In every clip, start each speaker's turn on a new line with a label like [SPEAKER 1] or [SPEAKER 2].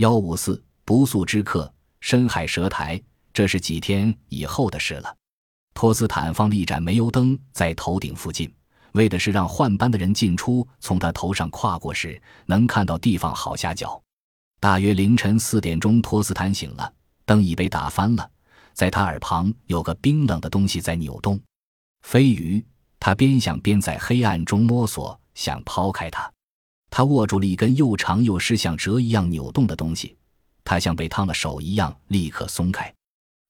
[SPEAKER 1] 幺五四不速之客，深海蛇台，这是几天以后的事了。托斯坦放了一盏煤油灯在头顶附近，为的是让换班的人进出从他头上跨过时能看到地方好下脚。大约凌晨四点钟，托斯坦醒了，灯已被打翻了，在他耳旁有个冰冷的东西在扭动。飞鱼，他边想边在黑暗中摸索，想抛开它。他握住了一根又长又湿、像蛇一样扭动的东西，他像被烫了手一样，立刻松开。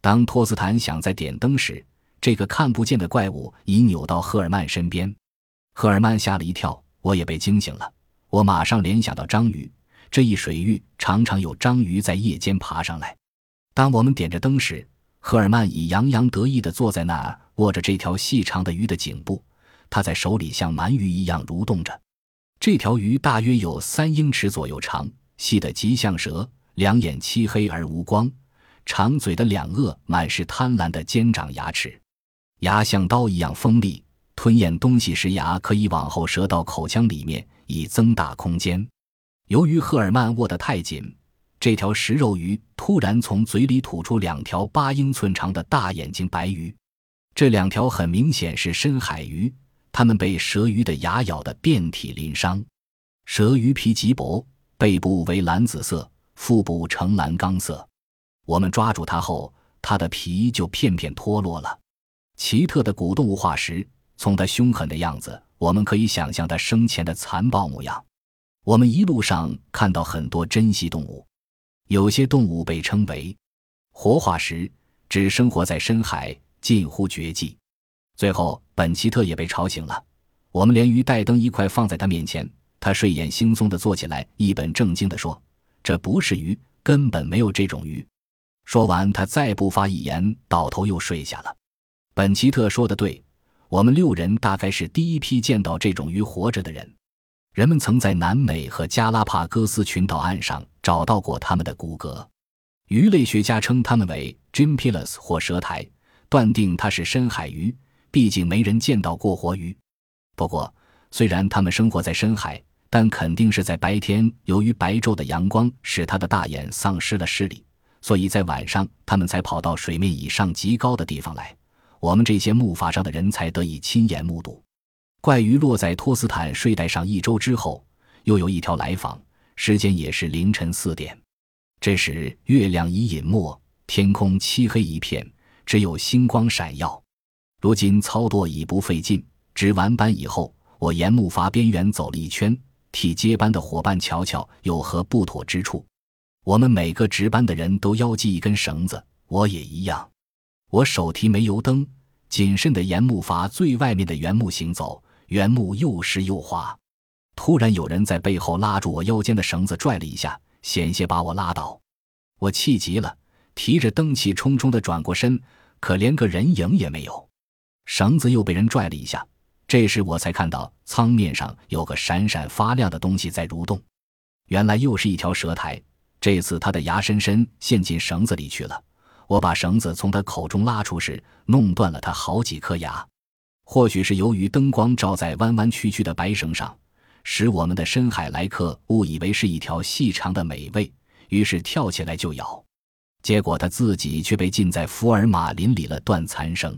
[SPEAKER 1] 当托斯坦想再点灯时，这个看不见的怪物已扭到赫尔曼身边，赫尔曼吓了一跳，我也被惊醒了。我马上联想到章鱼，这一水域常常有章鱼在夜间爬上来。当我们点着灯时，赫尔曼已洋洋得意地坐在那儿，握着这条细长的鱼的颈部，他在手里像鳗鱼一样蠕动着。这条鱼大约有三英尺左右长，细得极像蛇，两眼漆黑而无光，长嘴的两颚满是贪婪的尖长牙齿。牙像刀一样锋利，吞咽东西时牙可以往后折到口腔里面，以增大空间。由于赫尔曼握得太紧，这条食肉鱼突然从嘴里吐出两条八英寸长的大眼睛白鱼，这两条很明显是深海鱼，它们被蛇鱼的牙咬得遍体鳞伤。蛇鱼皮极薄，背部为蓝紫色，腹部呈蓝钢色。我们抓住它后，它的皮就片片脱落了。奇特的古动物化石，从它凶狠的样子，我们可以想象它生前的残暴模样。我们一路上看到很多珍稀动物，有些动物被称为活化石，只生活在深海，近乎绝迹。最后，本奇特也被吵醒了。我们连鱼带灯一块放在他面前，他睡眼惺忪地坐起来，一本正经地说：“这不是鱼，根本没有这种鱼。”说完，他再不发一言，倒头又睡下了。本奇特说的对，我们六人大概是第一批见到这种鱼活着的人。人们曾在南美和加拉帕戈斯群岛岸上找到过它们的骨骼。鱼类学家称它们为 gympilas 或蛇苔，断定它是深海鱼。毕竟没人见到过活鱼。不过，虽然它们生活在深海，但肯定是在白天。由于白昼的阳光使它的大眼丧失了视力，所以在晚上它们才跑到水面以上极高的地方来。我们这些木筏上的人才得以亲眼目睹怪鱼落在托斯坦睡袋上一周之后，又有一条来访，时间也是凌晨四点。这时月亮已隐没，天空漆黑一片，只有星光闪耀。如今操作已不费劲，值完班以后，我沿木筏边缘走了一圈，替接班的伙伴瞧瞧有何不妥之处。我们每个值班的人都腰系一根绳子，我也一样。我手提煤油灯，谨慎地沿木筏最外面的原木行走。原木又湿又滑。突然有人在背后拉住我腰间的绳子，拽了一下，险些把我拉倒。我气极了，提着灯气冲冲地转过身，可连个人影也没有。绳子又被人拽了一下，这时我才看到舱面上有个闪闪发亮的东西在蠕动。原来又是一条蛇苔，这次它的牙深深陷进绳子里去了。我把绳子从他口中拉出时，弄断了他好几颗牙。或许是由于灯光照在弯弯曲曲的白绳上，使我们的深海来客误以为是一条细长的美味，于是跳起来就咬。结果他自己却被浸在福尔马林里了，断残生。